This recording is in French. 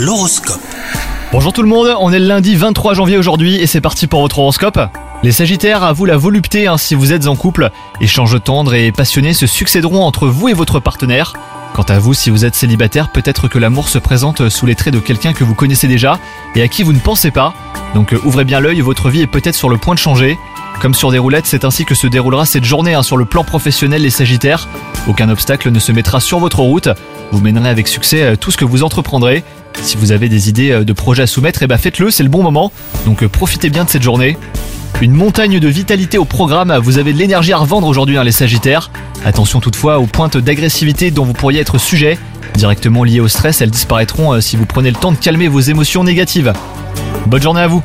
L'horoscope. Bonjour tout le monde, on est le lundi 23 janvier aujourd'hui et c'est parti pour votre horoscope. Les Sagittaires, à vous la volupté hein, si vous êtes en couple. Échanges tendres et passionnés se succéderont entre vous et votre partenaire. Quant à vous, si vous êtes célibataire, peut-être que l'amour se présente sous les traits de quelqu'un que vous connaissez déjà et à qui vous ne pensez pas. Donc euh, ouvrez bien l'œil, votre vie est peut-être sur le point de changer. Comme sur des roulettes, c'est ainsi que se déroulera cette journée hein, sur le plan professionnel les Sagittaires. Aucun obstacle ne se mettra sur votre route. Vous mènerez avec succès euh, tout ce que vous entreprendrez. Si vous avez des idées euh, de projets à soumettre, eh ben faites-le, c'est le bon moment. Donc euh, profitez bien de cette journée. Une montagne de vitalité au programme, vous avez de l'énergie à revendre aujourd'hui hein, les Sagittaires. Attention toutefois aux pointes d'agressivité dont vous pourriez être sujet. Directement liées au stress, elles disparaîtront euh, si vous prenez le temps de calmer vos émotions négatives. Bonne journée à vous